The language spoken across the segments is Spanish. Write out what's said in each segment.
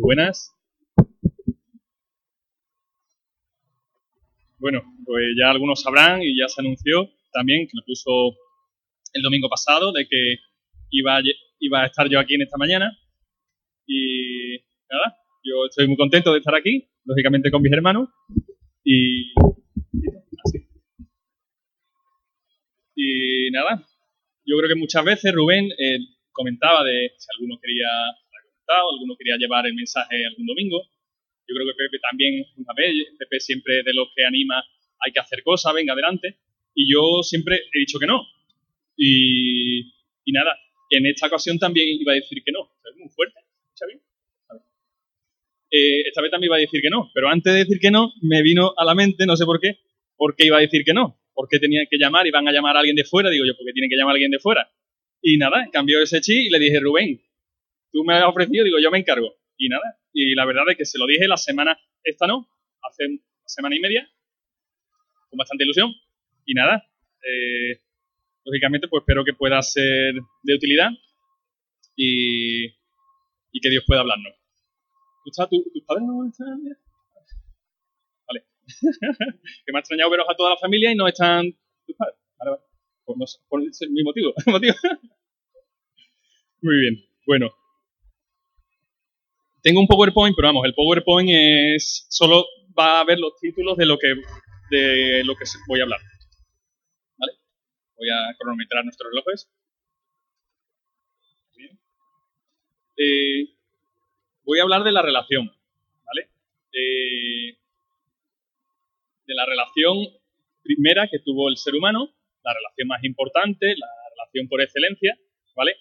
buenas. Bueno, pues ya algunos sabrán y ya se anunció también que lo puso el domingo pasado de que iba a, iba a estar yo aquí en esta mañana. Y nada, yo estoy muy contento de estar aquí, lógicamente con mis hermanos. Y, y nada, yo creo que muchas veces Rubén eh, comentaba de si alguno quería alguno quería llevar el mensaje algún domingo. Yo creo que Pepe también, Pepe siempre de los que anima, hay que hacer cosas, venga adelante. Y yo siempre he dicho que no. Y, nada, en esta ocasión también iba a decir que no. Es muy fuerte, ¿está eh, esta vez también iba a decir que no, pero antes de decir que no, me vino a la mente, no sé por qué, por qué iba a decir que no. ¿Por qué tenían que llamar? ¿Iban a llamar a alguien de fuera? Digo yo, porque tienen que llamar a alguien de fuera. Y nada, cambió ese chi y le dije, Rubén, tú me has ofrecido, digo, yo me encargo. Y nada, y la verdad es que se lo dije la semana, esta no, hace una semana y media, con bastante ilusión. Y nada, eh, lógicamente, pues espero que pueda ser de utilidad y, y que Dios pueda hablarnos. ¿Tus padres no están? Vale. que me ha extrañado veros a toda la familia y no están tus padres. Vale, vale. Por, no, por mi motivo. Muy bien. Bueno. Tengo un PowerPoint, pero vamos, el PowerPoint es solo va a ver los títulos de lo que de lo que voy a hablar. ¿Vale? Voy a cronometrar nuestros relojes. Eh, voy a hablar de la relación, ¿vale? Eh, de la relación primera que tuvo el ser humano, la relación más importante, la relación por excelencia, ¿vale?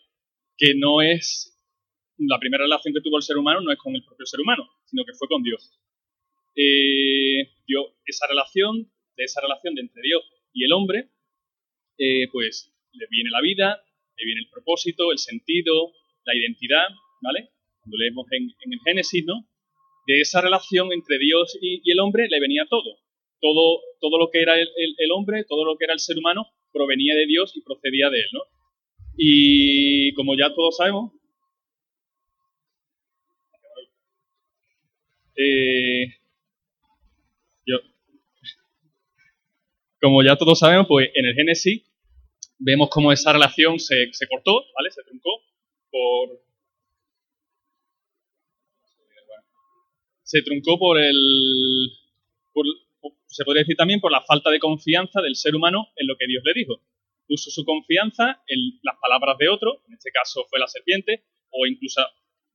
Que no es la primera relación que tuvo el ser humano no es con el propio ser humano, sino que fue con Dios. Eh, esa relación, de esa relación de entre Dios y el hombre, eh, pues le viene la vida, le viene el propósito, el sentido, la identidad, ¿vale? cuando leemos en, el Génesis, ¿no? De esa relación entre Dios y, el hombre le venía todo. Todo, todo lo que era el, hombre, todo lo que era el ser humano, provenía de Dios y procedía de él, ¿no? Y como ya todos sabemos, eh, yo, como ya todos sabemos, pues en el Génesis vemos cómo esa relación se, se cortó, ¿vale? Se truncó por, se truncó por el, se podría decir también por la falta de confianza del ser humano en lo que Dios le dijo. Puso su confianza en las palabras de otro, en este caso fue la serpiente, o incluso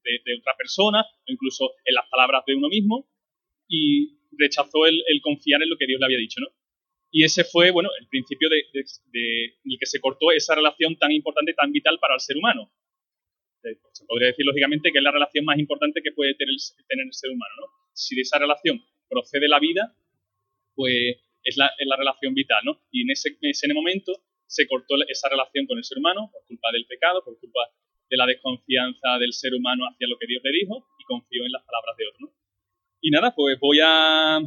de, otra persona, o incluso en las palabras de uno mismo, y rechazó el, confiar en lo que Dios le había dicho, ¿no? Y ese fue, bueno, el principio de, de, el que se cortó esa relación tan importante, tan vital para el ser humano. Eh, se podría decir lógicamente que es la relación más importante que puede tener, el ser humano. ¿no? Si de esa relación procede la vida, pues es la, es la relación vital. ¿no? Y en ese, en ese momento se cortó esa relación con el ser humano por culpa del pecado, por culpa de la desconfianza del ser humano hacia lo que Dios le dijo y confió en las palabras de otro. ¿no? Y nada, pues voy a,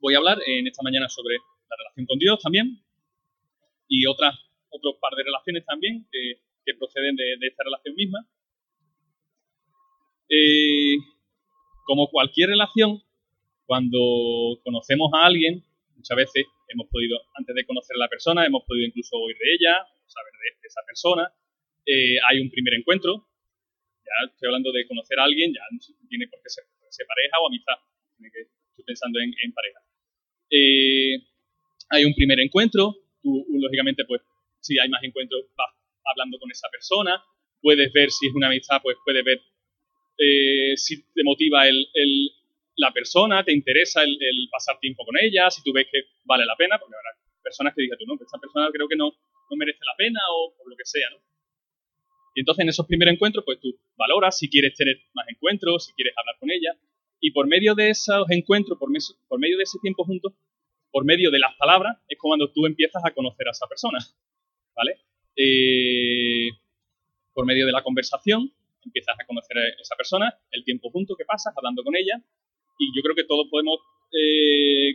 voy a hablar en esta mañana sobre la relación con Dios también y otras, otro par de relaciones también que que proceden de, esta relación misma. Eh, como cualquier relación, cuando conocemos a alguien, muchas veces hemos podido, antes de conocer a la persona, hemos podido incluso oír de ella, saber de, esa persona. Eh, hay un primer encuentro. Ya estoy hablando de conocer a alguien, ya no tiene por qué ser, pareja o amistad. estoy pensando en, pareja. Eh, hay un primer encuentro. Tú, lógicamente, pues, si hay más encuentros, vas hablando con esa persona, puedes ver si es una amistad, pues puedes ver eh, si te motiva el, la persona, te interesa el, pasar tiempo con ella, si tú ves que vale la pena, porque habrá personas que digan tú, no, esta persona creo que no, no merece la pena o por lo que sea, ¿no? Y entonces en esos primeros encuentros, pues tú valoras si quieres tener más encuentros, si quieres hablar con ella, y por medio de esos encuentros, por, por medio de ese tiempo juntos, por medio de las palabras, es cuando tú empiezas a conocer a esa persona, ¿vale? Eh, por medio de la conversación, empiezas a conocer a esa persona, el tiempo junto que pasas, hablando con ella, y yo creo que todos podemos eh,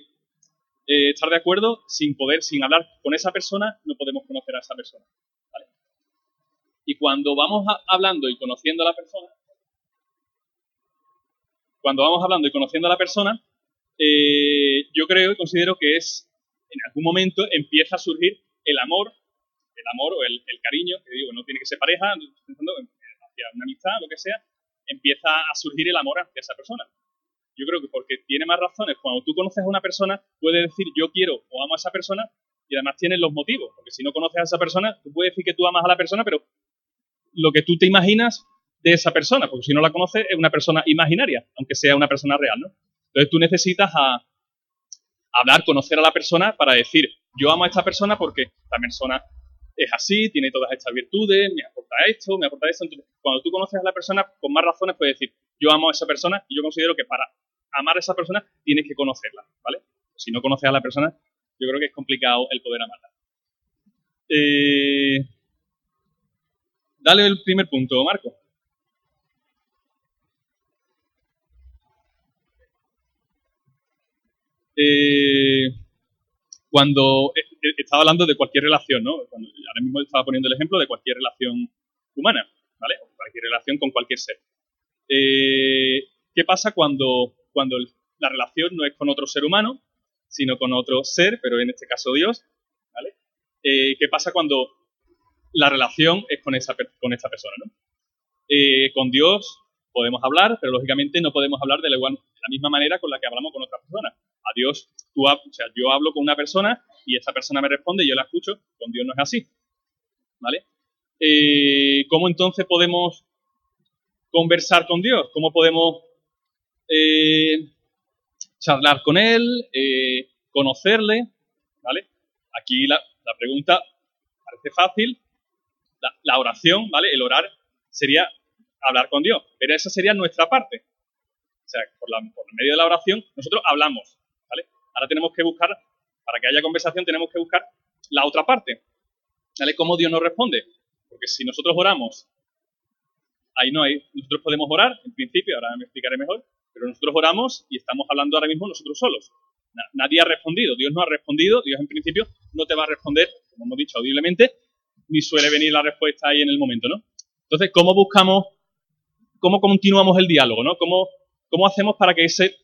eh, estar de acuerdo, sin poder, sin hablar con esa persona, no podemos conocer a esa persona. Y cuando vamos hablando y conociendo a la persona, cuando vamos hablando y conociendo a la persona, eh, yo creo y considero que es, en algún momento empieza a surgir el amor, el amor o el, cariño, que digo, no tiene que ser pareja, pensando hacia una amistad, lo que sea, empieza a surgir el amor hacia esa persona. Yo creo que porque tiene más razones, cuando tú conoces a una persona, puedes decir yo quiero o amo a esa persona y además tienes los motivos, porque si no conoces a esa persona, tú puedes decir que tú amas a la persona, pero lo que tú te imaginas de esa persona, porque si no la conoces es una persona imaginaria, aunque sea una persona real, ¿no? Entonces tú necesitas hablar, conocer a la persona para decir, yo amo a esta persona porque esta persona es así, tiene todas estas virtudes, me aporta esto, me aporta esto. Entonces, cuando tú conoces a la persona, con más razones puedes decir, yo amo a esa persona y yo considero que para amar a esa persona tienes que conocerla, ¿vale? Si no conoces a la persona, yo creo que es complicado el poder amarla. Eh, dale el primer punto, Marco. Eh, cuando eh, eh, estaba hablando de cualquier relación, ¿no? ahora mismo estaba poniendo el ejemplo de cualquier relación humana, ¿vale? Cualquier relación con cualquier ser. ¿Qué pasa cuando, cuando la relación no es con otro ser humano, sino con otro ser, pero en este caso Dios, ¿vale? ¿Qué pasa cuando la relación es con esa, con esta persona, ¿no? con Dios podemos hablar, pero lógicamente no podemos hablar de la, de la misma manera con la que hablamos con otras personas a Dios, tú, o sea, yo hablo con una persona y esa persona me responde y yo la escucho, con Dios no es así. ¿Vale? Eh, ¿Cómo entonces podemos conversar con Dios? ¿Cómo podemos eh, charlar con Él, eh, conocerle? ¿Vale? Aquí la, pregunta parece fácil. La, oración, ¿vale? El orar sería hablar con Dios, pero esa sería nuestra parte. O sea, por, medio de la oración nosotros hablamos, Ahora tenemos que buscar, para que haya conversación, tenemos que buscar la otra parte. ¿Vale? ¿Cómo Dios nos responde? Porque si nosotros oramos, ahí no hay, nosotros podemos orar, en principio, ahora me explicaré mejor, pero nosotros oramos y estamos hablando ahora mismo nosotros solos. Nadie ha respondido, Dios no ha respondido, Dios en principio no te va a responder, como hemos dicho, audiblemente, ni suele venir la respuesta ahí en el momento, ¿no? Entonces, ¿cómo buscamos, cómo continuamos el diálogo, ¿no? ¿Cómo, cómo hacemos para que ese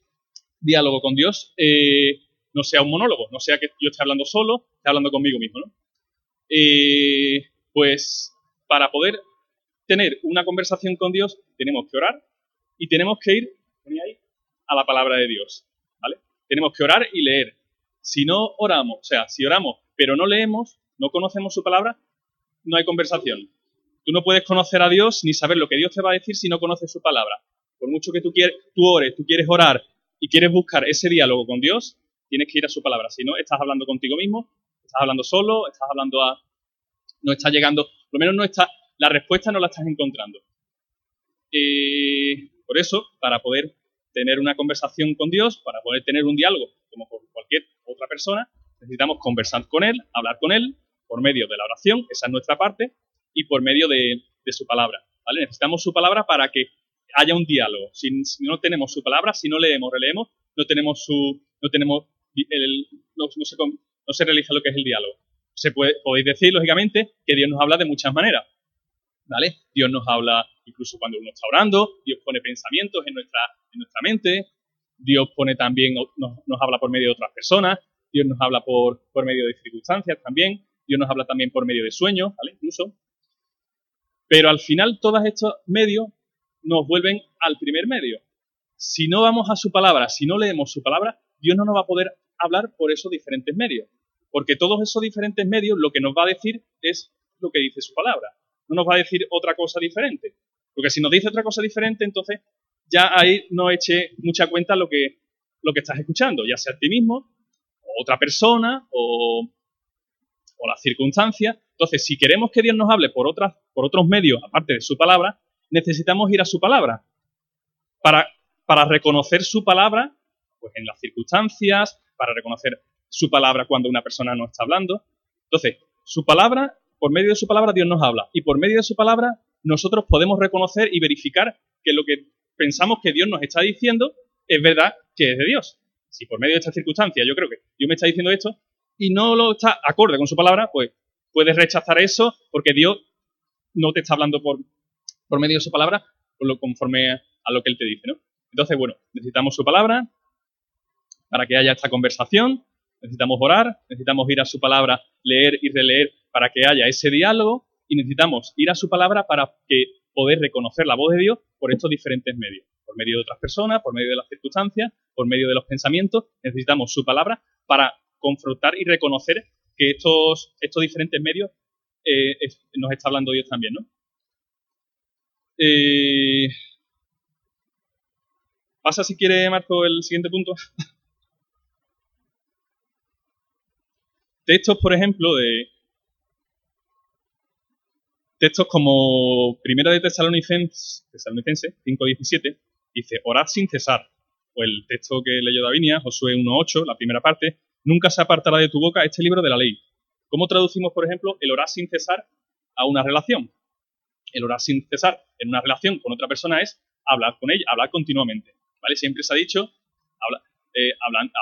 diálogo con Dios eh, no sea un monólogo, no sea que yo esté hablando solo, esté hablando conmigo mismo, ¿no? Eh, pues para poder tener una conversación con Dios tenemos que orar y tenemos que ir a la palabra de Dios, ¿vale? Tenemos que orar y leer. Si no oramos, o sea, si oramos pero no leemos, no conocemos su palabra, no hay conversación. Tú no puedes conocer a Dios ni saber lo que Dios te va a decir si no conoces su palabra. Por mucho que tú, quieres, tú ores, tú quieres orar y quieres buscar ese diálogo con Dios, tienes que ir a su palabra. Si no, estás hablando contigo mismo, estás hablando solo, estás hablando a... No está llegando, por lo menos no está... La respuesta no la estás encontrando. Eh, por eso, para poder tener una conversación con Dios, para poder tener un diálogo como con cualquier otra persona, necesitamos conversar con Él, hablar con Él, por medio de la oración, esa es nuestra parte, y por medio de, su palabra. ¿vale? Necesitamos su palabra para que haya un diálogo. Si, no tenemos su palabra, si no leemos, releemos, no tenemos su, no tenemos el, no, se, no se realiza lo que es el diálogo. Se puede, podéis decir, lógicamente, que Dios nos habla de muchas maneras. ¿Vale? Dios nos habla incluso cuando uno está orando, Dios pone pensamientos en nuestra, en nuestra mente, Dios pone también, nos, nos habla por medio de otras personas, Dios nos habla por, por medio de circunstancias también, Dios nos habla también por medio de sueños, ¿vale? Incluso. Pero al final todos estos medios nos vuelven al primer medio. Si no vamos a su palabra, si no leemos su palabra, Dios no nos va a poder hablar por esos diferentes medios. Porque todos esos diferentes medios lo que nos va a decir es lo que dice su palabra. No nos va a decir otra cosa diferente. Porque si nos dice otra cosa diferente, entonces ya ahí no eche mucha cuenta lo que, lo que estás escuchando, ya sea a ti mismo, o otra persona, o, o las circunstancias. Entonces, si queremos que Dios nos hable por, otras, por otros medios, aparte de su palabra, necesitamos ir a su palabra. Para, para reconocer su palabra, pues en las circunstancias, para reconocer su palabra cuando una persona no está hablando. Entonces, su palabra, por medio de su palabra Dios nos habla. Y por medio de su palabra nosotros podemos reconocer y verificar que lo que pensamos que Dios nos está diciendo es verdad que es de Dios. Si por medio de esta circunstancia yo creo que Dios me está diciendo esto y no lo está acorde con su palabra, pues puedes rechazar eso porque Dios no te está hablando por, por medio de su palabra, por lo conforme a lo que él te dice, ¿no? Entonces, bueno, necesitamos su palabra para que haya esta conversación, necesitamos orar, necesitamos ir a su palabra, leer y releer para que haya ese diálogo y necesitamos ir a su palabra para que poder reconocer la voz de Dios por estos diferentes medios, por medio de otras personas, por medio de las circunstancias, por medio de los pensamientos, necesitamos su palabra para confrontar y reconocer que estos, estos diferentes medios eh, nos está hablando Dios también, ¿no? Eh, pasa si quiere, Marco, el siguiente punto. Textos, por ejemplo, de textos como Primera de Tesalonicense, Tesalonicense 5.17, dice, orad sin cesar. O el texto que leyó Davinia, Josué 1.8, la primera parte, nunca se apartará de tu boca este libro de la ley. ¿Cómo traducimos, por ejemplo, el orar sin cesar a una relación? El orar sin cesar en una relación con otra persona es hablar con ella, hablar continuamente. ¿vale? Siempre se ha dicho, eh,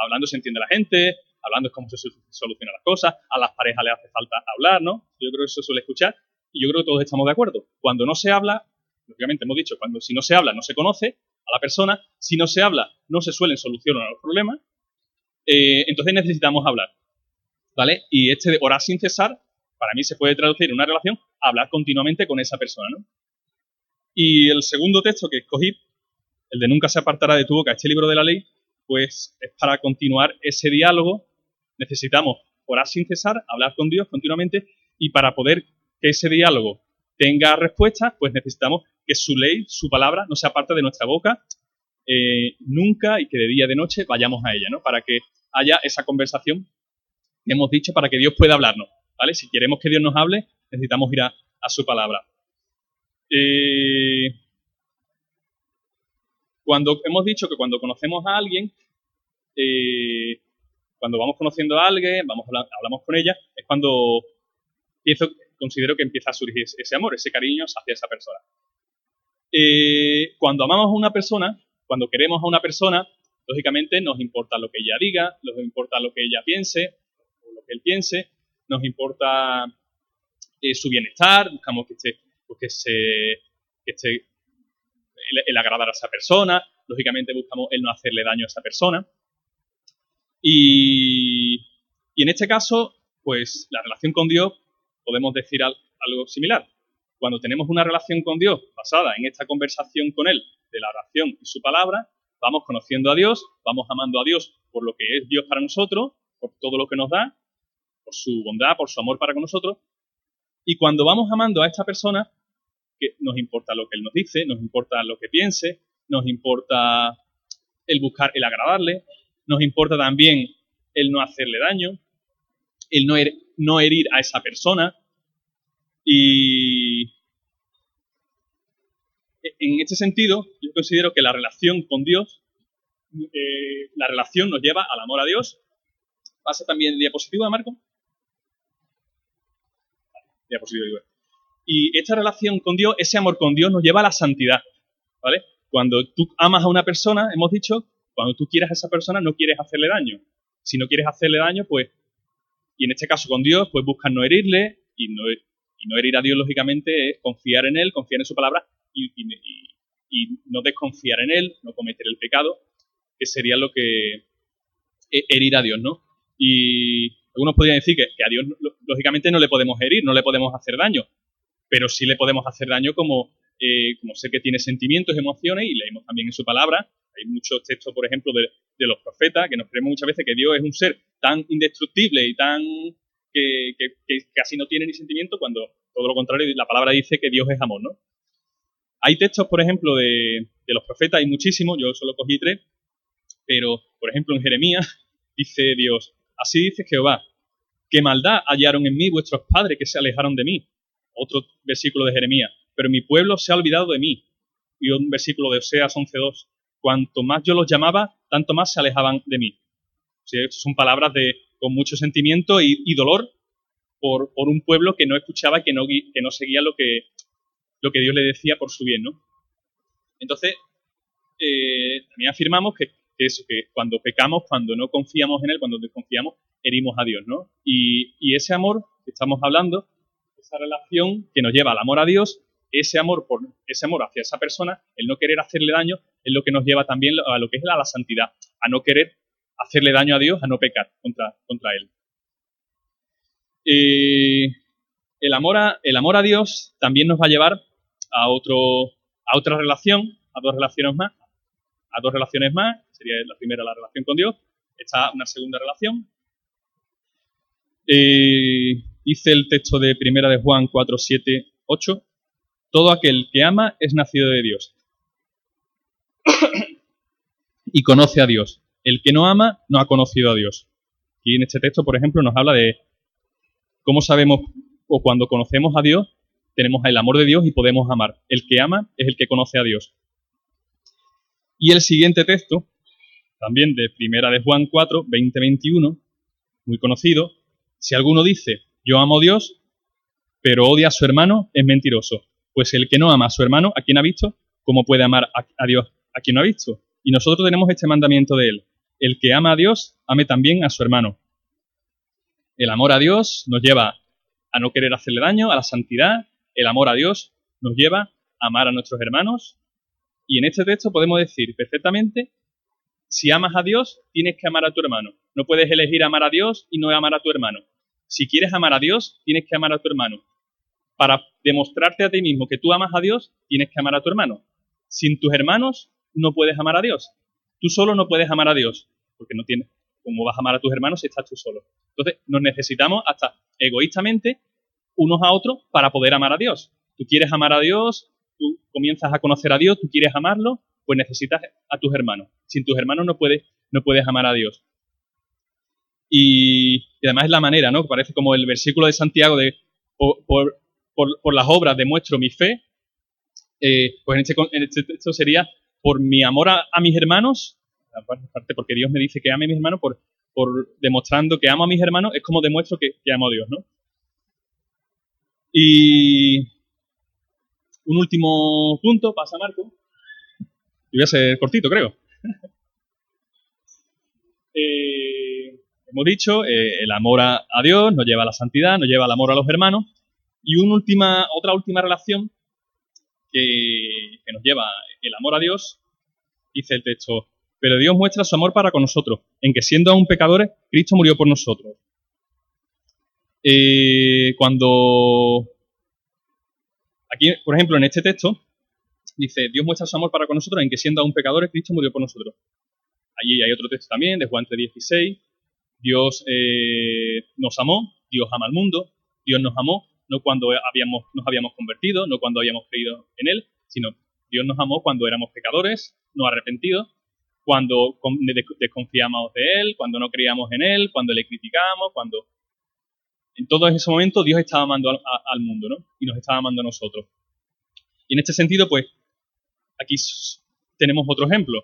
hablando se entiende la gente, hablando es cómo se solucionan las cosas, a las parejas les hace falta hablar, ¿no? Yo creo que eso suele escuchar y yo creo que todos estamos de acuerdo. Cuando no se habla, lógicamente hemos dicho, cuando si no se habla no se conoce a la persona, si no se habla no se suelen solucionar los problemas, eh, entonces necesitamos hablar, ¿vale? Y este de orar sin cesar, para mí se puede traducir en una relación, hablar continuamente con esa persona, ¿no? Y el segundo texto que escogí, el de nunca se apartará de tu boca este libro de la ley, pues es para continuar ese diálogo, necesitamos orar sin cesar, hablar con Dios continuamente, y para poder que ese diálogo tenga respuesta, pues necesitamos que su ley, su palabra, no se aparte de nuestra boca eh, nunca y que de día y de noche vayamos a ella, ¿no? Para que haya esa conversación que hemos dicho, para que Dios pueda hablarnos, ¿vale? Si queremos que Dios nos hable, necesitamos ir a, su palabra. Eh, cuando hemos dicho que cuando conocemos a alguien, eh, cuando vamos conociendo a alguien, vamos hablamos con ella, es cuando pienso, considero que empieza a surgir ese amor, ese cariño hacia esa persona. Cuando amamos a una persona, cuando queremos a una persona, lógicamente nos importa lo que ella diga, nos importa lo que ella piense, o lo que él piense, nos importa eh, su bienestar, buscamos que esté, pues que se, que esté el, agradar a esa persona, lógicamente buscamos el no hacerle daño a esa persona. Y, y en este caso, pues la relación con Dios podemos decir algo similar. Cuando tenemos una relación con Dios basada en esta conversación con Él de la oración y su palabra, vamos conociendo a Dios, vamos amando a Dios por lo que es Dios para nosotros, por todo lo que nos da, por su bondad, por su amor para con nosotros. Y cuando vamos amando a esta persona, que nos importa lo que Él nos dice, nos importa lo que piense, nos importa el buscar el agradarle, nos importa también el no hacerle daño, el no, no herir a esa persona. Y en este sentido, yo considero que la relación con Dios, eh, la relación nos lleva al amor a Dios. ¿Pasa también diapositiva, Marco? Diapositiva, Y esta relación con Dios, ese amor con Dios nos lleva a la santidad, ¿vale? Cuando tú amas a una persona, hemos dicho, cuando tú quieres a esa persona no quieres hacerle daño. Si no quieres hacerle daño, pues y en este caso con Dios, pues buscan no herirle y no, y no herir a Dios, lógicamente, es confiar en Él, confiar en su palabra y, no desconfiar en Él, no cometer el pecado, que sería lo que e, herir a Dios, ¿no? Y algunos podrían decir que, a Dios, lógicamente, no le podemos herir, no le podemos hacer daño, pero sí le podemos hacer daño como, eh, como sé que tiene sentimientos, emociones, y leemos también en su palabra, hay muchos textos, por ejemplo, de los profetas, que nos creemos muchas veces que Dios es un ser tan indestructible y tan que, casi no tiene ni sentimiento, cuando todo lo contrario, la palabra dice que Dios es amor, ¿no? Hay textos, por ejemplo, de, los profetas, hay muchísimos, yo solo cogí tres, pero, por ejemplo, en Jeremías dice Dios, así dice Jehová, qué maldad hallaron en mí vuestros padres que se alejaron de mí. Otro versículo de Jeremías, pero mi pueblo se ha olvidado de mí. Y un versículo de Oseas 11.2, cuanto más yo los llamaba, tanto más se alejaban de mí. son palabras de, con mucho sentimiento y, dolor por, un pueblo que no escuchaba, que que no seguía lo que, lo que Dios le decía por su bien. ¿no? Entonces, eh, también afirmamos que, eso, que cuando pecamos, cuando no confiamos en Él, cuando desconfiamos, herimos a Dios. ¿no? Y, ese amor que estamos hablando, esa relación que nos lleva al amor a Dios, ese amor, por, ese amor hacia esa persona, el no querer hacerle daño, es lo que nos lleva también a lo que es la, santidad, a no querer hacerle daño a Dios, a no pecar contra, contra Él. Eh, el, amor el amor a Dios también nos va a llevar a, otro, a otra relación, a dos relaciones más, a dos relaciones más, sería la primera la relación con Dios, está una segunda relación. Eh, dice el texto de primera de Juan 4, 7, 8, todo aquel que ama es nacido de Dios y conoce a Dios. El que no ama no ha conocido a Dios. Y en este texto, por ejemplo, nos habla de cómo sabemos o cuando conocemos a Dios, tenemos el amor de Dios y podemos amar. El que ama es el que conoce a Dios. Y el siguiente texto, también de Primera de Juan 4, 20, 21, muy conocido, si alguno dice, yo amo a Dios, pero odia a su hermano, es mentiroso. Pues el que no ama a su hermano, ¿a quien ha visto? ¿Cómo puede amar a, Dios a quien no ha visto? Y nosotros tenemos este mandamiento de él. El que ama a Dios, ame también a su hermano. El amor a Dios nos lleva a no querer hacerle daño, a la santidad. El amor a Dios nos lleva a amar a nuestros hermanos. Y en este texto podemos decir perfectamente, si amas a Dios, tienes que amar a tu hermano. No puedes elegir amar a Dios y no amar a tu hermano. Si quieres amar a Dios, tienes que amar a tu hermano. Para demostrarte a ti mismo que tú amas a Dios, tienes que amar a tu hermano. Sin tus hermanos, no puedes amar a Dios. Tú solo no puedes amar a Dios, porque no tienes, ¿cómo vas a amar a tus hermanos si estás tú solo? Entonces, nos necesitamos hasta egoístamente unos a otros para poder amar a Dios. Tú quieres amar a Dios, tú comienzas a conocer a Dios, tú quieres amarlo, pues necesitas a tus hermanos. Sin tus hermanos no puedes, no puedes amar a Dios. Y, además es la manera, ¿no? Parece como el versículo de Santiago de por, las obras demuestro mi fe. Eh, pues en este, en este texto sería por mi amor a, mis hermanos, aparte porque Dios me dice que ame a mis hermanos, por, por demostrando que amo a mis hermanos, es como demuestro que, amo a Dios, ¿no? Y un último punto, pasa Marco. Y voy a ser cortito, creo. Eh, hemos dicho, eh, el amor a, Dios nos lleva a la santidad, nos lleva al amor a los hermanos. Y una última, otra última relación que, que nos lleva el amor a Dios, dice el texto, pero Dios muestra su amor para con nosotros, en que siendo aún pecadores, Cristo murió por nosotros. Eh, cuando, aquí, por ejemplo, en este texto, dice, Dios muestra su amor para con nosotros, en que siendo aún pecadores, Cristo murió por nosotros. Allí hay otro texto también, de Juan 3.16, Dios eh, nos amó, Dios ama al mundo, Dios nos amó, no cuando habíamos, nos habíamos convertido, no cuando habíamos creído en Él, sino Dios nos amó cuando éramos pecadores, no arrepentidos, cuando desconfiamos de Él, cuando no creíamos en Él, cuando le criticamos, cuando... En todo ese momento Dios estaba amando al, mundo, ¿no? Y nos estaba amando a nosotros. Y en este sentido, pues, aquí tenemos otro ejemplo.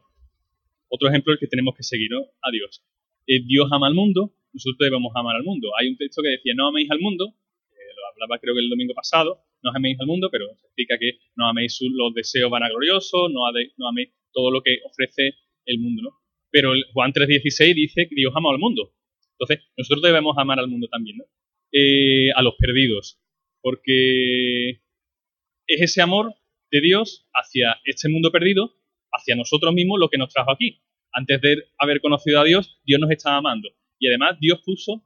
Otro ejemplo el que tenemos que seguir, ¿no? A Dios. Eh, Dios ama al mundo, nosotros debemos amar al mundo. Hay un texto que decía, no améis al mundo, eh, lo hablaba creo que el domingo pasado, no améis al mundo, pero significa que no améis los deseos vanagloriosos, no, no améis todo lo que ofrece el mundo, ¿no? Pero Juan 3.16 dice que Dios ama al mundo. Entonces, nosotros debemos amar al mundo también, ¿no? Eh, a los perdidos. Porque es ese amor de Dios hacia este mundo perdido, hacia nosotros mismos, lo que nos trajo aquí. Antes de haber conocido a Dios, Dios nos estaba amando. Y además Dios puso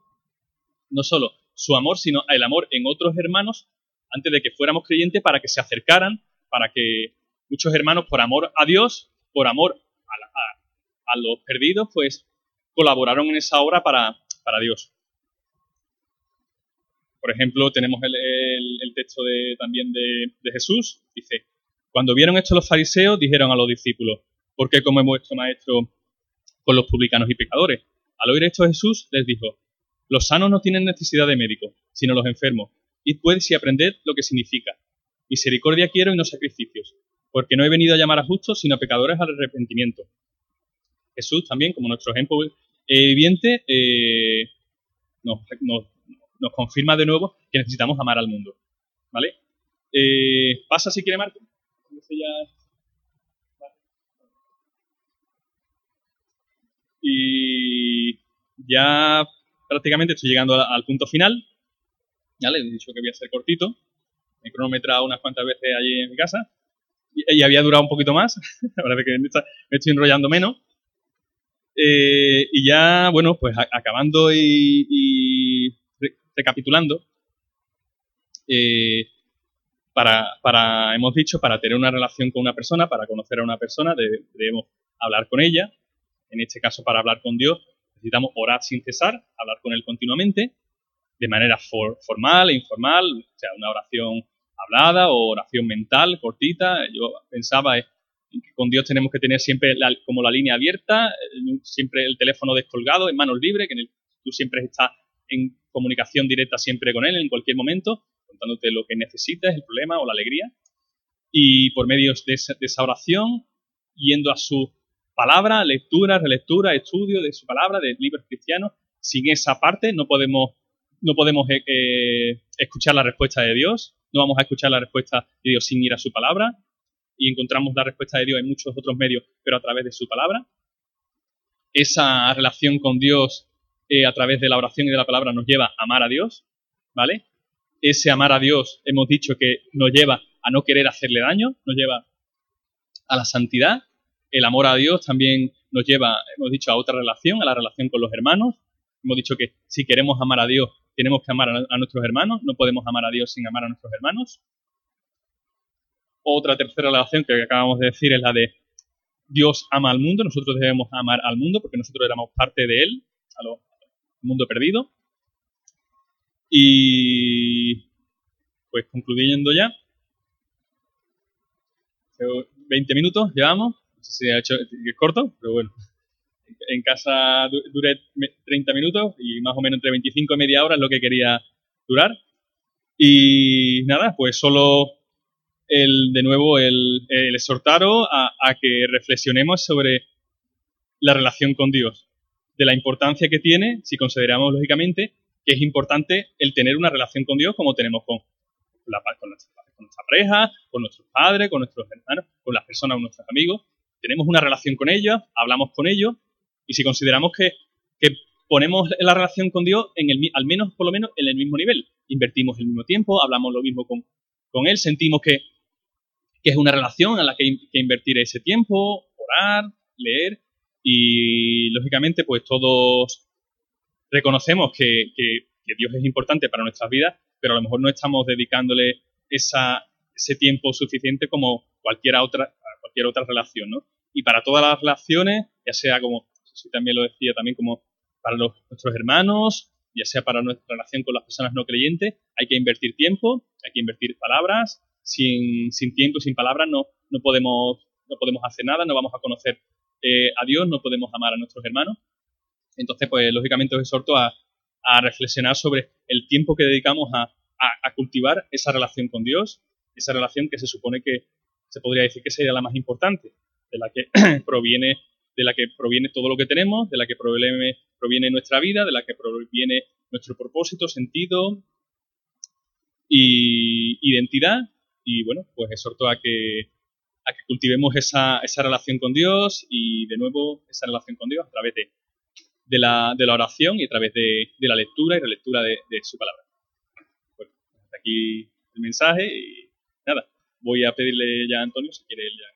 no solo su amor, sino el amor en otros hermanos antes de que fuéramos creyentes para que se acercaran, para que muchos hermanos, por amor a Dios, por amor a, los perdidos, pues colaboraron en esa obra para, Dios. Por ejemplo, tenemos el, texto de, también de, Jesús. Dice, cuando vieron esto los fariseos, dijeron a los discípulos, ¿por qué comemos vuestro maestro con los publicanos y pecadores? Al oír esto Jesús les dijo, los sanos no tienen necesidad de médico, sino los enfermos. Y puedes y aprender lo que significa. Misericordia quiero y no sacrificios, porque no he venido a llamar a justos, sino a pecadores al arrepentimiento. Jesús también, como nuestro ejemplo evidente, eh, nos, confirma de nuevo que necesitamos amar al mundo. ¿Vale? Eh, pasa si quiere Marco. Y ya prácticamente estoy llegando al punto final. Ya le he dicho que voy a ser cortito. he cronometrado unas cuantas veces allí en mi casa y, había durado un poquito más, parece que me estoy enrollando menos. Eh, y ya, bueno, pues acabando y, recapitulando, eh, para, hemos dicho, para tener una relación con una persona, para conocer a una persona, debemos hablar con ella. En este caso, para hablar con Dios, necesitamos orar sin cesar, hablar con Él continuamente, de manera formal e informal, o sea, una oración hablada o oración mental cortita. Yo pensaba que con Dios tenemos que tener siempre como la línea abierta, eh, siempre el teléfono descolgado, en manos libres, que tú siempre estás en comunicación directa siempre con Él en cualquier momento, contándote lo que necesitas, el problema o la alegría. Y por medio de esa, oración, yendo a su palabra, lectura, relectura, estudio de su palabra, de libros cristianos, sin esa parte no podemos, no podemos eh, eh, escuchar la respuesta de Dios, no vamos a escuchar la respuesta de Dios sin ir a su palabra y encontramos la respuesta de Dios en muchos otros medios, pero a través de su palabra. Esa relación con Dios a través de la oración y de la palabra nos lleva a amar a Dios, ¿vale? Ese amar a Dios hemos dicho que nos lleva a no querer hacerle daño, nos lleva a la santidad. El amor a Dios también nos lleva, hemos dicho, a otra relación, a la relación con los hermanos. Hemos dicho que si queremos amar a Dios, tenemos que amar a, nuestros hermanos, no podemos amar a Dios sin amar a nuestros hermanos. Otra tercera relación que acabamos de decir es la de Dios ama al mundo, nosotros debemos amar al mundo porque nosotros éramos parte de él, mundo perdido. Y pues concluyendo ya, 20 minutos llevamos, no sé si ha hecho, es corto, pero bueno en casa duré 30 minutos y más o menos entre 25 y media hora es lo que quería durar. Y nada, pues solo el, de nuevo el, exhortaros a, que reflexionemos sobre la relación con Dios, de la importancia que tiene, si consideramos lógicamente, que es importante el tener una relación con Dios como tenemos con, la, nuestra, con nuestra pareja, con nuestros padres, con nuestros hermanos, con las personas, con nuestros amigos. Tenemos una relación con ellos, hablamos con ellos y si consideramos que, ponemos la relación con Dios en el, al menos, por lo menos, en el mismo nivel, invertimos el mismo tiempo, hablamos lo mismo con, con Él, sentimos que, es una relación a la que, que invertir ese tiempo, orar, leer y, lógicamente, pues todos reconocemos que, Dios es importante para nuestras vidas, pero a lo mejor no estamos dedicándole esa, ese tiempo suficiente como cualquier otra, cualquier otra relación, ¿no? Y para todas las relaciones, ya sea como sí también lo decía también como para nuestros hermanos, ya sea para nuestra relación con las personas no creyentes, hay que invertir tiempo, hay que invertir palabras. Sin, sin tiempo, sin palabras, no, no, podemos, no podemos hacer nada, no vamos a conocer eh, a Dios, no podemos amar a nuestros hermanos. Entonces, pues lógicamente os exhorto a, reflexionar sobre el tiempo que dedicamos a, a, cultivar esa relación con Dios, esa relación que se supone que se podría decir que sería la más importante, de la que proviene de la que proviene todo lo que tenemos, de la que proviene, proviene nuestra vida, de la que proviene nuestro propósito, sentido y identidad. Y bueno, pues exhorto a que, a que cultivemos esa, esa relación con Dios y de nuevo esa relación con Dios a través de, de, la, de la, oración y a través de, de la lectura y relectura de, de su palabra. Bueno, hasta aquí el mensaje y nada, voy a pedirle ya a Antonio si quiere ya